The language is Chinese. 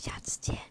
下次见。